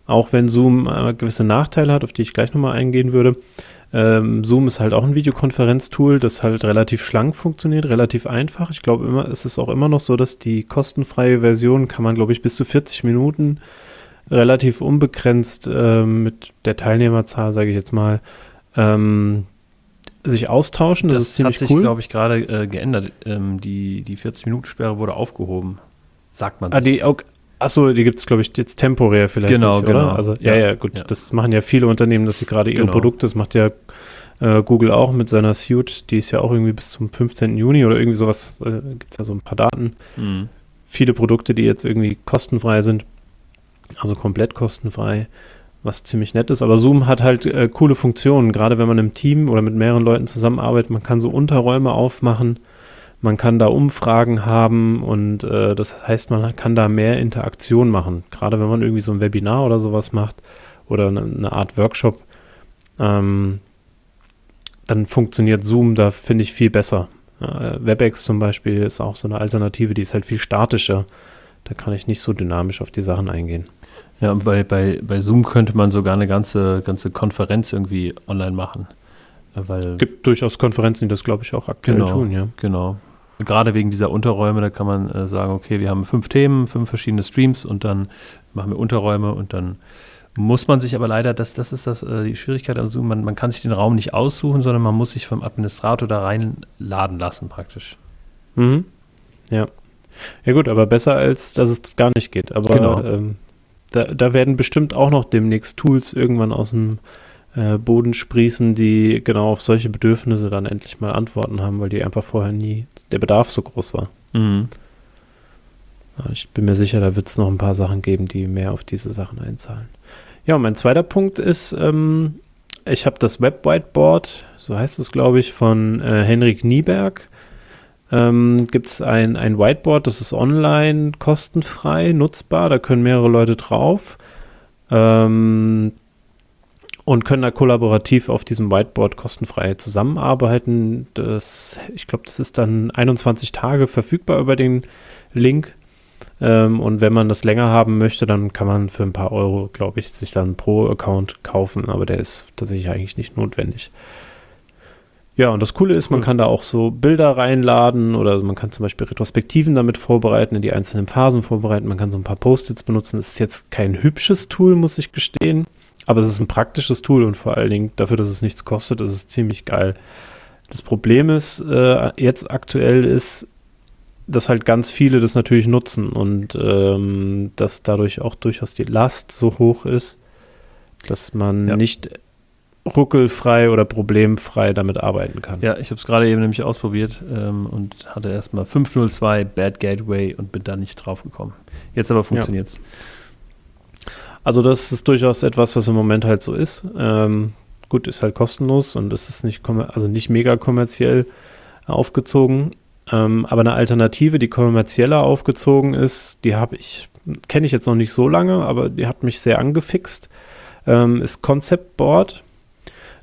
Auch wenn Zoom äh, gewisse Nachteile hat, auf die ich gleich nochmal eingehen würde. Ähm, Zoom ist halt auch ein Videokonferenztool, das halt relativ schlank funktioniert, relativ einfach. Ich glaube immer, es ist auch immer noch so, dass die kostenfreie Version kann man, glaube ich, bis zu 40 Minuten relativ unbegrenzt äh, mit der Teilnehmerzahl, sage ich jetzt mal, ähm, sich austauschen. Das, das ist ziemlich hat sich, cool. glaube ich, gerade äh, geändert. Ähm, die die 40-Minuten-Sperre wurde aufgehoben, sagt man. Ah, die, okay, Achso, die gibt es, glaube ich, jetzt temporär vielleicht. Genau, nicht, genau. Also, ja, ja, ja gut. Ja. Das machen ja viele Unternehmen, dass sie gerade ihre genau. Produkte, das macht ja äh, Google auch mit seiner Suite, die ist ja auch irgendwie bis zum 15. Juni oder irgendwie sowas, äh, gibt es ja so ein paar Daten. Mhm. Viele Produkte, die jetzt irgendwie kostenfrei sind, also komplett kostenfrei, was ziemlich nett ist. Aber Zoom hat halt äh, coole Funktionen, gerade wenn man im Team oder mit mehreren Leuten zusammenarbeitet. Man kann so Unterräume aufmachen man kann da Umfragen haben und äh, das heißt, man kann da mehr Interaktion machen. Gerade wenn man irgendwie so ein Webinar oder sowas macht oder eine, eine Art Workshop, ähm, dann funktioniert Zoom da, finde ich, viel besser. Äh, WebEx zum Beispiel ist auch so eine Alternative, die ist halt viel statischer. Da kann ich nicht so dynamisch auf die Sachen eingehen. Ja, bei, bei, bei Zoom könnte man sogar eine ganze, ganze Konferenz irgendwie online machen. Weil gibt durchaus Konferenzen, die das, glaube ich, auch aktuell genau, tun, ja. Genau gerade wegen dieser Unterräume, da kann man äh, sagen, okay, wir haben fünf Themen, fünf verschiedene Streams und dann machen wir Unterräume und dann muss man sich aber leider, das, das ist das, äh, die Schwierigkeit, also man, man kann sich den Raum nicht aussuchen, sondern man muss sich vom Administrator da reinladen lassen praktisch. Mhm. Ja. Ja gut, aber besser als, dass es gar nicht geht. Aber genau. ähm, da, da werden bestimmt auch noch demnächst Tools irgendwann aus dem äh, Boden sprießen, die genau auf solche Bedürfnisse dann endlich mal Antworten haben, weil die einfach vorher nie der Bedarf so groß war. Mhm. Ich bin mir sicher, da wird es noch ein paar Sachen geben, die mehr auf diese Sachen einzahlen. Ja, und mein zweiter Punkt ist, ähm, ich habe das Web Whiteboard, so heißt es, glaube ich, von äh, Henrik Nieberg. Ähm, Gibt es ein, ein Whiteboard, das ist online kostenfrei nutzbar, da können mehrere Leute drauf. Ähm, und können da kollaborativ auf diesem Whiteboard kostenfrei zusammenarbeiten. Das, ich glaube, das ist dann 21 Tage verfügbar über den Link. Ähm, und wenn man das länger haben möchte, dann kann man für ein paar Euro, glaube ich, sich dann pro Account kaufen, aber der ist tatsächlich eigentlich nicht notwendig. Ja, und das Coole ist, man kann da auch so Bilder reinladen oder man kann zum Beispiel Retrospektiven damit vorbereiten, in die einzelnen Phasen vorbereiten. Man kann so ein paar Post-its benutzen. Es ist jetzt kein hübsches Tool, muss ich gestehen. Aber es ist ein praktisches Tool und vor allen Dingen dafür, dass es nichts kostet, ist es ziemlich geil. Das Problem ist, äh, jetzt aktuell ist, dass halt ganz viele das natürlich nutzen und ähm, dass dadurch auch durchaus die Last so hoch ist, dass man ja. nicht ruckelfrei oder problemfrei damit arbeiten kann. Ja, ich habe es gerade eben nämlich ausprobiert ähm, und hatte erstmal 502 Bad Gateway und bin da nicht drauf gekommen. Jetzt aber funktioniert es. Ja. Also das ist durchaus etwas, was im Moment halt so ist. Ähm, gut, ist halt kostenlos und es ist nicht, also nicht mega kommerziell aufgezogen. Ähm, aber eine Alternative, die kommerzieller aufgezogen ist, die habe ich, kenne ich jetzt noch nicht so lange, aber die hat mich sehr angefixt, ähm, ist Concept Board.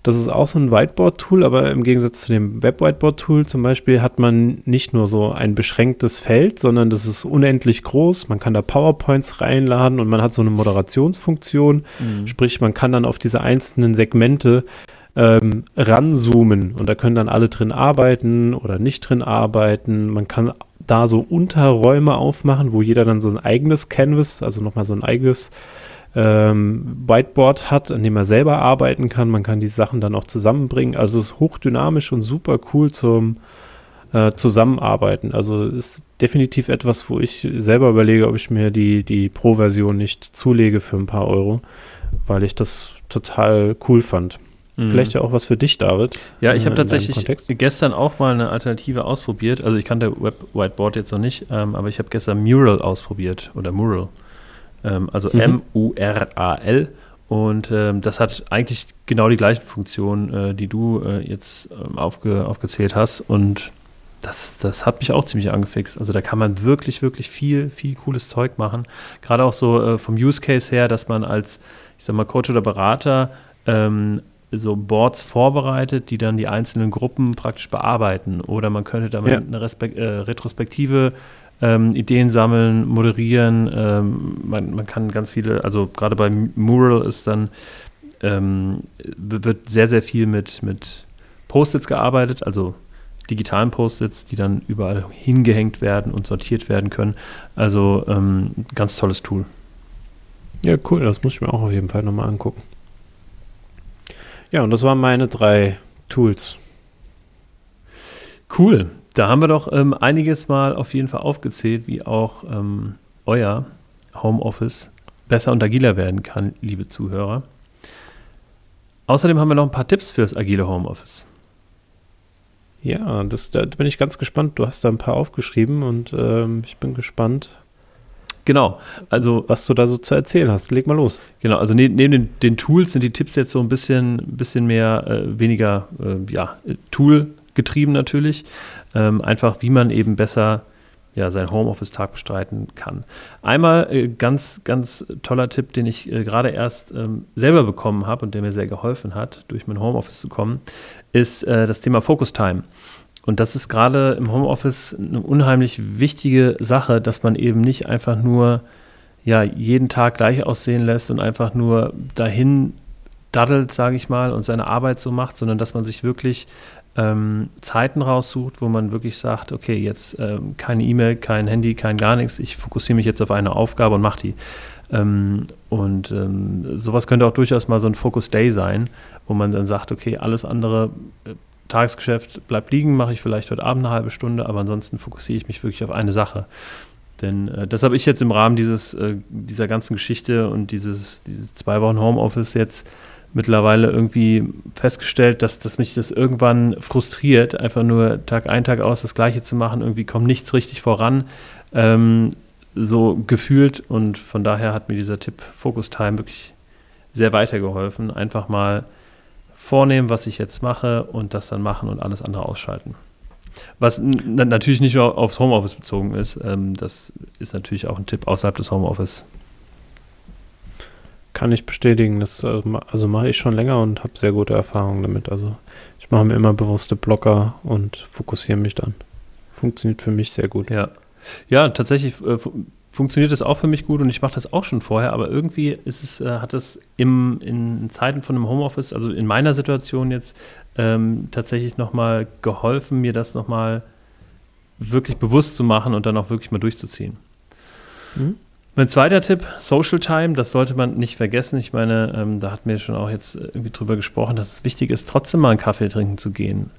Das ist auch so ein Whiteboard-Tool, aber im Gegensatz zu dem Web-Whiteboard-Tool zum Beispiel hat man nicht nur so ein beschränktes Feld, sondern das ist unendlich groß. Man kann da PowerPoints reinladen und man hat so eine Moderationsfunktion. Mhm. Sprich, man kann dann auf diese einzelnen Segmente ähm, ranzoomen und da können dann alle drin arbeiten oder nicht drin arbeiten. Man kann da so Unterräume aufmachen, wo jeder dann so ein eigenes Canvas, also nochmal so ein eigenes ähm, Whiteboard hat, an dem er selber arbeiten kann. Man kann die Sachen dann auch zusammenbringen. Also es ist hochdynamisch und super cool zum äh, Zusammenarbeiten. Also ist definitiv etwas, wo ich selber überlege, ob ich mir die, die Pro-Version nicht zulege für ein paar Euro, weil ich das total cool fand. Mhm. Vielleicht ja auch was für dich, David. Ja, ich habe tatsächlich gestern auch mal eine Alternative ausprobiert. Also ich kannte Web Whiteboard jetzt noch nicht, ähm, aber ich habe gestern Mural ausprobiert oder Mural. Ähm, also mhm. M-U-R-A-L. Und ähm, das hat eigentlich genau die gleichen Funktionen, äh, die du äh, jetzt ähm, aufge aufgezählt hast. Und das, das hat mich auch ziemlich angefixt. Also da kann man wirklich, wirklich viel, viel cooles Zeug machen. Gerade auch so äh, vom Use Case her, dass man als, ich sag mal, Coach oder Berater ähm, so Boards vorbereitet, die dann die einzelnen Gruppen praktisch bearbeiten. Oder man könnte damit ja. eine Respekt, äh, Retrospektive ähm, Ideen sammeln, moderieren. Ähm, man, man, kann ganz viele, also gerade bei Mural ist dann, ähm, wird sehr, sehr viel mit, mit Post-its gearbeitet, also digitalen Post-its, die dann überall hingehängt werden und sortiert werden können. Also ähm, ganz tolles Tool. Ja, cool, das muss ich mir auch auf jeden Fall nochmal angucken. Ja, und das waren meine drei Tools. Cool. Da haben wir doch ähm, einiges mal auf jeden Fall aufgezählt, wie auch ähm, euer Homeoffice besser und agiler werden kann, liebe Zuhörer. Außerdem haben wir noch ein paar Tipps fürs agile Homeoffice. Ja, das, da bin ich ganz gespannt. Du hast da ein paar aufgeschrieben und ähm, ich bin gespannt, Genau, also was du da so zu erzählen hast. Leg mal los. Genau, also neben, neben den, den, Tools sind die Tipps jetzt so ein bisschen, bisschen mehr, äh, weniger, äh, ja, Tool getrieben natürlich. Ähm, einfach, wie man eben besser ja, seinen Homeoffice-Tag bestreiten kann. Einmal äh, ganz, ganz toller Tipp, den ich äh, gerade erst ähm, selber bekommen habe und der mir sehr geholfen hat, durch mein Homeoffice zu kommen, ist äh, das Thema Focus Time. Und das ist gerade im Homeoffice eine unheimlich wichtige Sache, dass man eben nicht einfach nur ja, jeden Tag gleich aussehen lässt und einfach nur dahin daddelt, sage ich mal, und seine Arbeit so macht, sondern dass man sich wirklich ähm, Zeiten raussucht, wo man wirklich sagt, okay, jetzt ähm, keine E-Mail, kein Handy, kein gar nichts, ich fokussiere mich jetzt auf eine Aufgabe und mache die. Ähm, und ähm, sowas könnte auch durchaus mal so ein Focus Day sein, wo man dann sagt, okay, alles andere äh, Tagesgeschäft bleibt liegen, mache ich vielleicht heute Abend eine halbe Stunde, aber ansonsten fokussiere ich mich wirklich auf eine Sache. Denn äh, das habe ich jetzt im Rahmen dieses, äh, dieser ganzen Geschichte und dieses, diese zwei Wochen Homeoffice jetzt mittlerweile irgendwie festgestellt, dass, dass mich das irgendwann frustriert, einfach nur Tag ein, Tag aus das Gleiche zu machen. Irgendwie kommt nichts richtig voran, ähm, so gefühlt. Und von daher hat mir dieser Tipp Focus Time wirklich sehr weitergeholfen. Einfach mal vornehmen, was ich jetzt mache und das dann machen und alles andere ausschalten. Was natürlich nicht nur aufs Homeoffice bezogen ist, ähm, das ist natürlich auch ein Tipp außerhalb des Homeoffice. Kann ich bestätigen, das äh, also mache ich schon länger und habe sehr gute Erfahrungen damit. Also ich mache mir immer bewusste Blocker und fokussiere mich dann. Funktioniert für mich sehr gut. Ja, ja tatsächlich äh, funktioniert das auch für mich gut und ich mache das auch schon vorher, aber irgendwie ist es, äh, hat es im, in Zeiten von einem Homeoffice, also in meiner Situation jetzt, ähm, tatsächlich nochmal geholfen, mir das nochmal wirklich bewusst zu machen und dann auch wirklich mal durchzuziehen. Mhm. Mein zweiter Tipp, Social Time, das sollte man nicht vergessen. Ich meine, ähm, da hat mir schon auch jetzt irgendwie drüber gesprochen, dass es wichtig ist, trotzdem mal einen Kaffee trinken zu gehen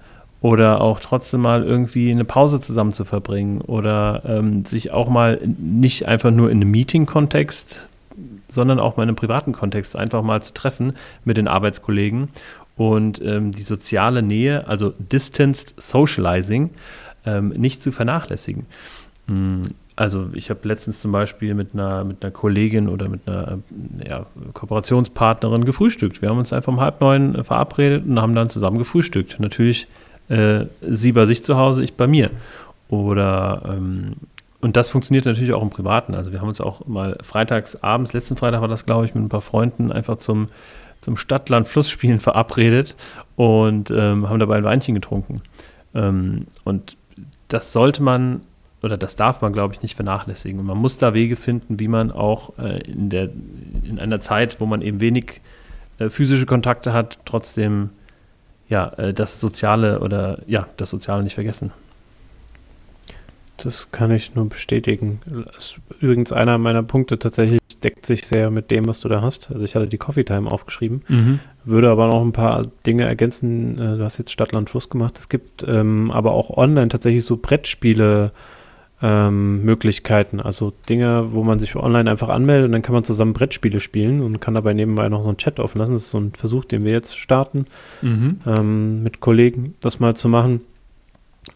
oder auch trotzdem mal irgendwie eine Pause zusammen zu verbringen oder ähm, sich auch mal nicht einfach nur in einem Meeting-Kontext, sondern auch mal in einem privaten Kontext einfach mal zu treffen mit den Arbeitskollegen und ähm, die soziale Nähe, also Distanced Socializing, ähm, nicht zu vernachlässigen. Also ich habe letztens zum Beispiel mit einer, mit einer Kollegin oder mit einer ja, Kooperationspartnerin gefrühstückt. Wir haben uns einfach um halb neun verabredet und haben dann zusammen gefrühstückt. Natürlich äh, sie bei sich zu Hause, ich bei mir. Oder ähm, und das funktioniert natürlich auch im Privaten. Also wir haben uns auch mal freitags abends, letzten Freitag war das, glaube ich, mit ein paar Freunden einfach zum, zum Stadtland-Flussspielen verabredet und ähm, haben dabei ein Weinchen getrunken. Ähm, und das sollte man oder das darf man, glaube ich, nicht vernachlässigen. Und man muss da Wege finden, wie man auch äh, in, der, in einer Zeit, wo man eben wenig äh, physische Kontakte hat, trotzdem ja, äh, das Soziale oder ja, das Soziale nicht vergessen. Das kann ich nur bestätigen. Übrigens einer meiner Punkte tatsächlich deckt sich sehr mit dem, was du da hast. Also ich hatte die Coffee Time aufgeschrieben, mhm. würde aber noch ein paar Dinge ergänzen. Äh, du hast jetzt Stadtland Fluss gemacht. Es gibt ähm, aber auch online tatsächlich so Brettspiele, ähm, Möglichkeiten. Also Dinge, wo man sich online einfach anmeldet und dann kann man zusammen Brettspiele spielen und kann dabei nebenbei noch so einen Chat offen lassen. Das ist so ein Versuch, den wir jetzt starten, mhm. ähm, mit Kollegen das mal zu machen.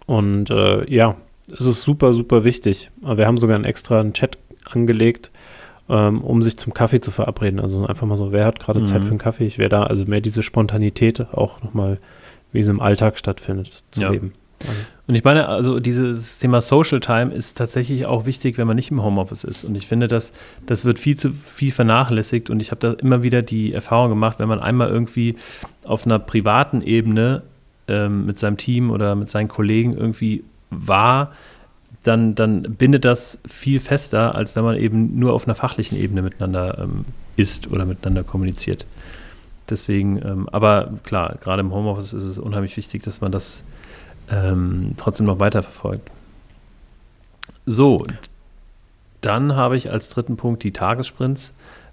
Und äh, ja, es ist super, super wichtig. Aber wir haben sogar einen extra einen Chat angelegt, ähm, um sich zum Kaffee zu verabreden. Also einfach mal so, wer hat gerade mhm. Zeit für einen Kaffee? Ich wäre da, also mehr diese Spontanität auch nochmal, wie es im Alltag stattfindet, zu ja. leben. Und ich meine, also dieses Thema Social Time ist tatsächlich auch wichtig, wenn man nicht im Homeoffice ist. Und ich finde, dass das wird viel zu viel vernachlässigt. Und ich habe da immer wieder die Erfahrung gemacht, wenn man einmal irgendwie auf einer privaten Ebene ähm, mit seinem Team oder mit seinen Kollegen irgendwie war, dann, dann bindet das viel fester, als wenn man eben nur auf einer fachlichen Ebene miteinander ähm, ist oder miteinander kommuniziert. Deswegen, ähm, aber klar, gerade im Homeoffice ist es unheimlich wichtig, dass man das ähm, trotzdem noch weiterverfolgt. So, dann habe ich als dritten Punkt die Tagessprints,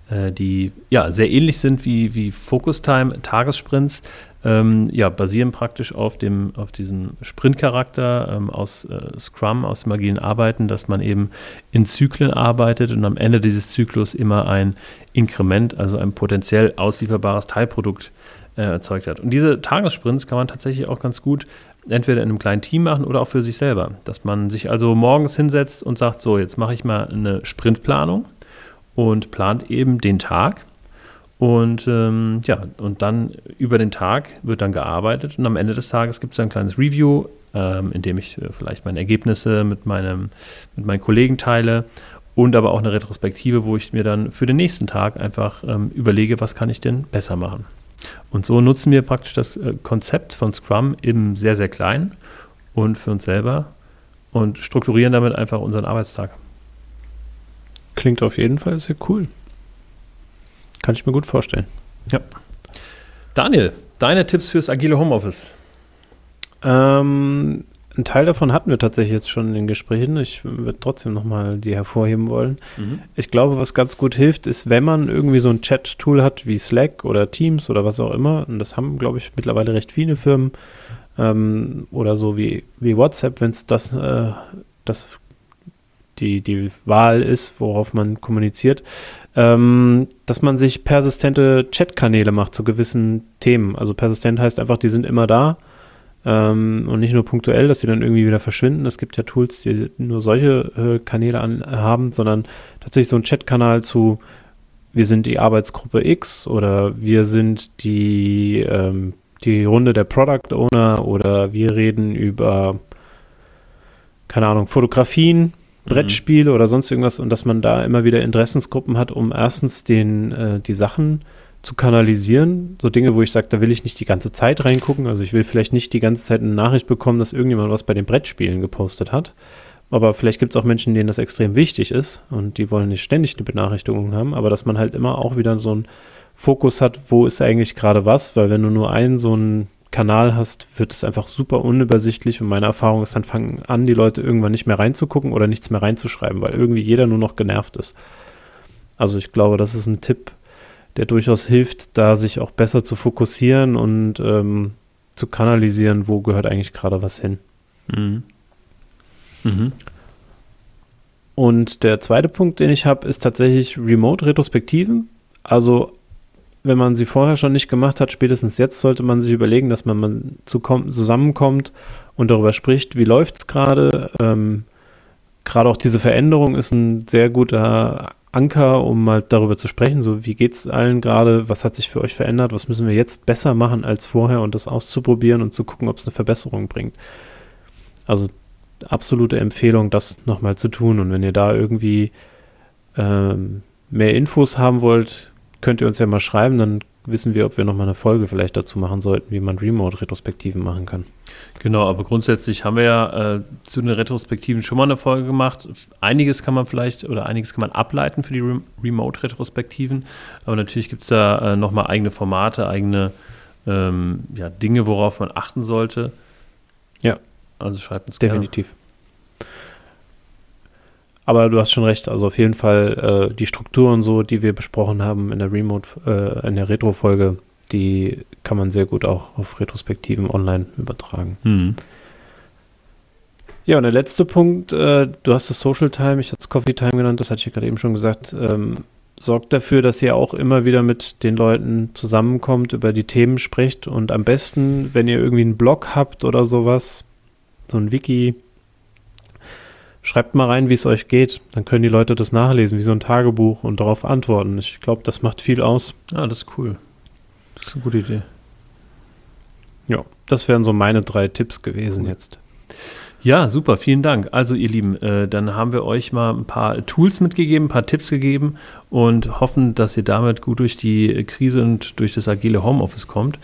äh, die ja sehr ähnlich sind wie, wie Focus Time Tagessprints. Ähm, ja, basieren praktisch auf, dem, auf diesem Sprintcharakter ähm, aus äh, Scrum, aus dem agilen Arbeiten, dass man eben in Zyklen arbeitet und am Ende dieses Zyklus immer ein Inkrement, also ein potenziell auslieferbares Teilprodukt äh, erzeugt hat. Und diese Tagessprints kann man tatsächlich auch ganz gut entweder in einem kleinen Team machen oder auch für sich selber. Dass man sich also morgens hinsetzt und sagt, so, jetzt mache ich mal eine Sprintplanung und plant eben den Tag. Und ähm, ja, und dann über den Tag wird dann gearbeitet und am Ende des Tages gibt es ein kleines Review, ähm, in dem ich äh, vielleicht meine Ergebnisse mit, meinem, mit meinen Kollegen teile und aber auch eine Retrospektive, wo ich mir dann für den nächsten Tag einfach ähm, überlege, was kann ich denn besser machen. Und so nutzen wir praktisch das äh, Konzept von Scrum im sehr, sehr kleinen und für uns selber und strukturieren damit einfach unseren Arbeitstag. Klingt auf jeden Fall sehr cool. Kann ich mir gut vorstellen. Ja. Daniel, deine Tipps fürs agile Homeoffice? Ähm, ein Teil davon hatten wir tatsächlich jetzt schon in den Gesprächen. Ich würde trotzdem nochmal die hervorheben wollen. Mhm. Ich glaube, was ganz gut hilft, ist, wenn man irgendwie so ein Chat-Tool hat wie Slack oder Teams oder was auch immer, und das haben, glaube ich, mittlerweile recht viele Firmen, ähm, oder so wie, wie WhatsApp, wenn es das, äh, das die, die Wahl ist, worauf man kommuniziert, ähm, dass man sich persistente Chat-Kanäle macht zu gewissen Themen. Also persistent heißt einfach, die sind immer da ähm, und nicht nur punktuell, dass sie dann irgendwie wieder verschwinden. Es gibt ja Tools, die nur solche äh, Kanäle an, haben, sondern tatsächlich so ein Chatkanal zu, wir sind die Arbeitsgruppe X oder wir sind die, ähm, die Runde der Product Owner oder wir reden über, keine Ahnung, Fotografien, mhm. Brettspiele mhm. oder sonst irgendwas und dass man da immer wieder Interessensgruppen hat, um erstens den, äh, die Sachen äh, zu kanalisieren. So Dinge, wo ich sage, da will ich nicht die ganze Zeit reingucken. Also ich will vielleicht nicht die ganze Zeit eine Nachricht bekommen, dass irgendjemand was bei den Brettspielen gepostet hat. Aber vielleicht gibt es auch Menschen, denen das extrem wichtig ist und die wollen nicht ständig eine Benachrichtigung haben, aber dass man halt immer auch wieder so einen Fokus hat, wo ist eigentlich gerade was, weil wenn du nur einen so einen Kanal hast, wird es einfach super unübersichtlich und meine Erfahrung ist, dann fangen an, die Leute irgendwann nicht mehr reinzugucken oder nichts mehr reinzuschreiben, weil irgendwie jeder nur noch genervt ist. Also ich glaube, das ist ein Tipp, der durchaus hilft, da sich auch besser zu fokussieren und ähm, zu kanalisieren, wo gehört eigentlich gerade was hin. Mhm. Mhm. Und der zweite Punkt, den ich habe, ist tatsächlich Remote-Retrospektiven. Also wenn man sie vorher schon nicht gemacht hat, spätestens jetzt sollte man sich überlegen, dass man mal zusammenkommt und darüber spricht, wie läuft es gerade. Ähm, gerade auch diese Veränderung ist ein sehr guter Anker, um mal darüber zu sprechen. So, wie geht es allen gerade? Was hat sich für euch verändert? Was müssen wir jetzt besser machen als vorher und das auszuprobieren und zu gucken, ob es eine Verbesserung bringt? Also absolute Empfehlung, das nochmal zu tun. Und wenn ihr da irgendwie ähm, mehr Infos haben wollt, könnt ihr uns ja mal schreiben, dann wissen wir, ob wir nochmal eine Folge vielleicht dazu machen sollten, wie man Remote-Retrospektiven machen kann. Genau, aber grundsätzlich haben wir ja äh, zu den Retrospektiven schon mal eine Folge gemacht. Einiges kann man vielleicht oder einiges kann man ableiten für die Re Remote-Retrospektiven, aber natürlich gibt es da äh, nochmal eigene Formate, eigene ähm, ja, Dinge, worauf man achten sollte. Ja. Also schreibt uns Definitiv. Gerne. Aber du hast schon recht, also auf jeden Fall äh, die Strukturen so, die wir besprochen haben in der Remote, äh, in der Retro-Folge, die kann man sehr gut auch auf Retrospektiven online übertragen. Mhm. Ja, und der letzte Punkt, äh, du hast das Social Time, ich hatte es Coffee Time genannt, das hatte ich ja gerade eben schon gesagt, ähm, sorgt dafür, dass ihr auch immer wieder mit den Leuten zusammenkommt, über die Themen spricht und am besten, wenn ihr irgendwie einen Blog habt oder sowas, so ein Wiki, Schreibt mal rein, wie es euch geht. Dann können die Leute das nachlesen, wie so ein Tagebuch und darauf antworten. Ich glaube, das macht viel aus. Ah, das ist cool. Das ist eine gute Idee. Ja, das wären so meine drei Tipps gewesen cool. jetzt. Ja, super, vielen Dank. Also ihr Lieben, äh, dann haben wir euch mal ein paar Tools mitgegeben, ein paar Tipps gegeben und hoffen, dass ihr damit gut durch die Krise und durch das agile Homeoffice kommt.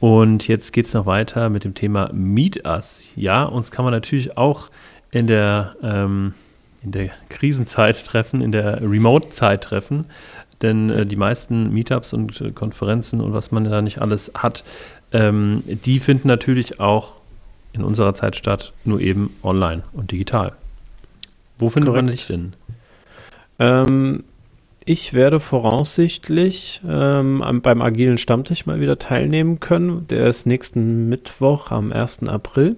Und jetzt geht es noch weiter mit dem Thema Meet Us. Ja, uns kann man natürlich auch in der, ähm, in der Krisenzeit treffen, in der Remote-Zeit treffen. Denn äh, die meisten Meetups und äh, Konferenzen und was man da nicht alles hat, ähm, die finden natürlich auch in unserer Zeit statt, nur eben online und digital. Wo findet man dich denn? Ähm, ich werde voraussichtlich ähm, beim agilen Stammtisch mal wieder teilnehmen können. Der ist nächsten Mittwoch am 1. April.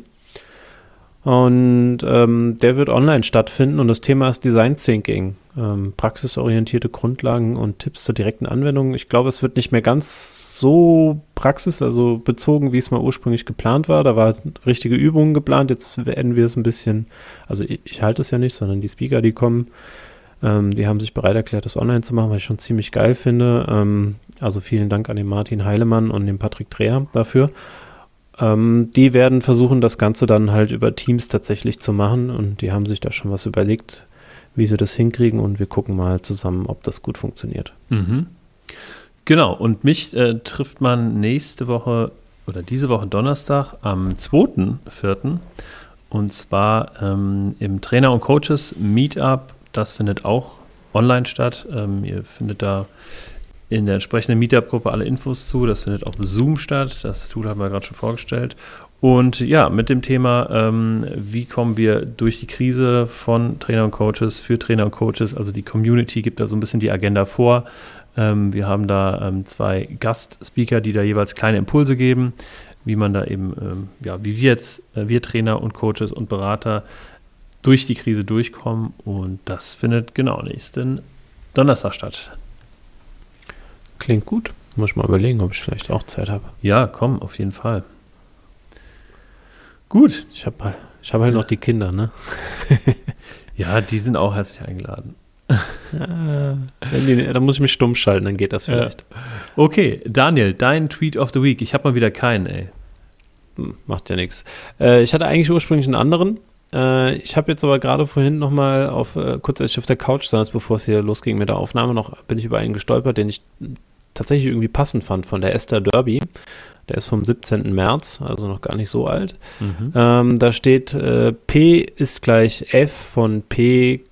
Und ähm, der wird online stattfinden und das Thema ist Design Thinking. Ähm, praxisorientierte Grundlagen und Tipps zur direkten Anwendung. Ich glaube, es wird nicht mehr ganz so praxis, also bezogen, wie es mal ursprünglich geplant war. Da war richtige Übungen geplant. Jetzt werden wir es ein bisschen, also ich, ich halte es ja nicht, sondern die Speaker, die kommen, ähm, die haben sich bereit erklärt, das online zu machen, was ich schon ziemlich geil finde. Ähm, also vielen Dank an den Martin Heilemann und den Patrick Dreher dafür. Ähm, die werden versuchen, das Ganze dann halt über Teams tatsächlich zu machen und die haben sich da schon was überlegt, wie sie das hinkriegen und wir gucken mal zusammen, ob das gut funktioniert. Mhm. Genau, und mich äh, trifft man nächste Woche oder diese Woche Donnerstag am 2.4. und zwar ähm, im Trainer- und Coaches Meetup. Das findet auch online statt. Ähm, ihr findet da in der entsprechenden Meetup-Gruppe alle Infos zu. Das findet auf Zoom statt. Das Tool haben wir gerade schon vorgestellt. Und ja, mit dem Thema, ähm, wie kommen wir durch die Krise von Trainer und Coaches für Trainer und Coaches, also die Community gibt da so ein bisschen die Agenda vor. Ähm, wir haben da ähm, zwei Gastspeaker, die da jeweils kleine Impulse geben, wie man da eben, ähm, ja, wie wir jetzt, äh, wir Trainer und Coaches und Berater durch die Krise durchkommen. Und das findet genau nächsten Donnerstag statt. Klingt gut. Muss ich mal überlegen, ob ich vielleicht auch Zeit habe. Ja, komm, auf jeden Fall. Gut. Ich habe ich hab halt noch die Kinder, ne? ja, die sind auch herzlich eingeladen. Ja, die, da muss ich mich stumm schalten, dann geht das vielleicht. Ja. Okay, Daniel, dein Tweet of the Week. Ich habe mal wieder keinen, ey. Hm, macht ja nichts. Äh, ich hatte eigentlich ursprünglich einen anderen. Äh, ich habe jetzt aber gerade vorhin nochmal auf, äh, kurz als ich auf der Couch saß, bevor es hier losging mit der Aufnahme, noch bin ich über einen gestolpert, den ich tatsächlich irgendwie passend fand von der Esther Derby. Der ist vom 17. März, also noch gar nicht so alt. Mhm. Ähm, da steht, äh, P ist gleich F von P,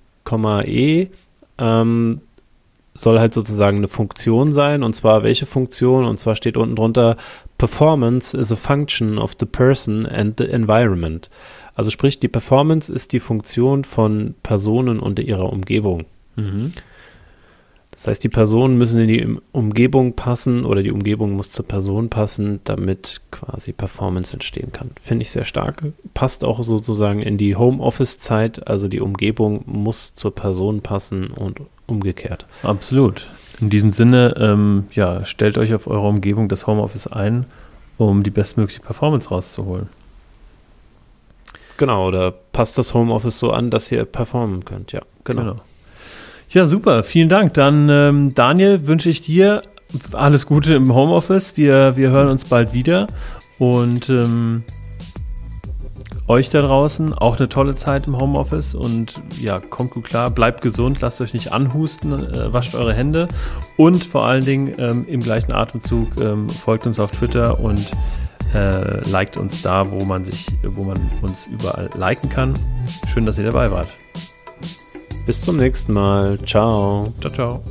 E. Ähm, soll halt sozusagen eine Funktion sein. Und zwar welche Funktion? Und zwar steht unten drunter, Performance is a function of the person and the environment. Also sprich, die Performance ist die Funktion von Personen und ihrer Umgebung. Mhm. Das heißt, die Personen müssen in die Umgebung passen oder die Umgebung muss zur Person passen, damit quasi Performance entstehen kann. Finde ich sehr stark. Passt auch sozusagen in die Homeoffice-Zeit. Also die Umgebung muss zur Person passen und umgekehrt. Absolut. In diesem Sinne, ähm, ja, stellt euch auf eure Umgebung das Homeoffice ein, um die bestmögliche Performance rauszuholen. Genau, oder passt das Homeoffice so an, dass ihr performen könnt, ja. Genau. genau. Ja, super, vielen Dank. Dann, ähm, Daniel, wünsche ich dir alles Gute im Homeoffice. Wir, wir hören uns bald wieder und ähm, euch da draußen auch eine tolle Zeit im Homeoffice und ja, kommt gut klar, bleibt gesund, lasst euch nicht anhusten, äh, wascht eure Hände und vor allen Dingen ähm, im gleichen Atemzug ähm, folgt uns auf Twitter und äh, liked uns da, wo man sich, wo man uns überall liken kann. Schön, dass ihr dabei wart. Bis zum nächsten Mal. Ciao. Ciao, ciao.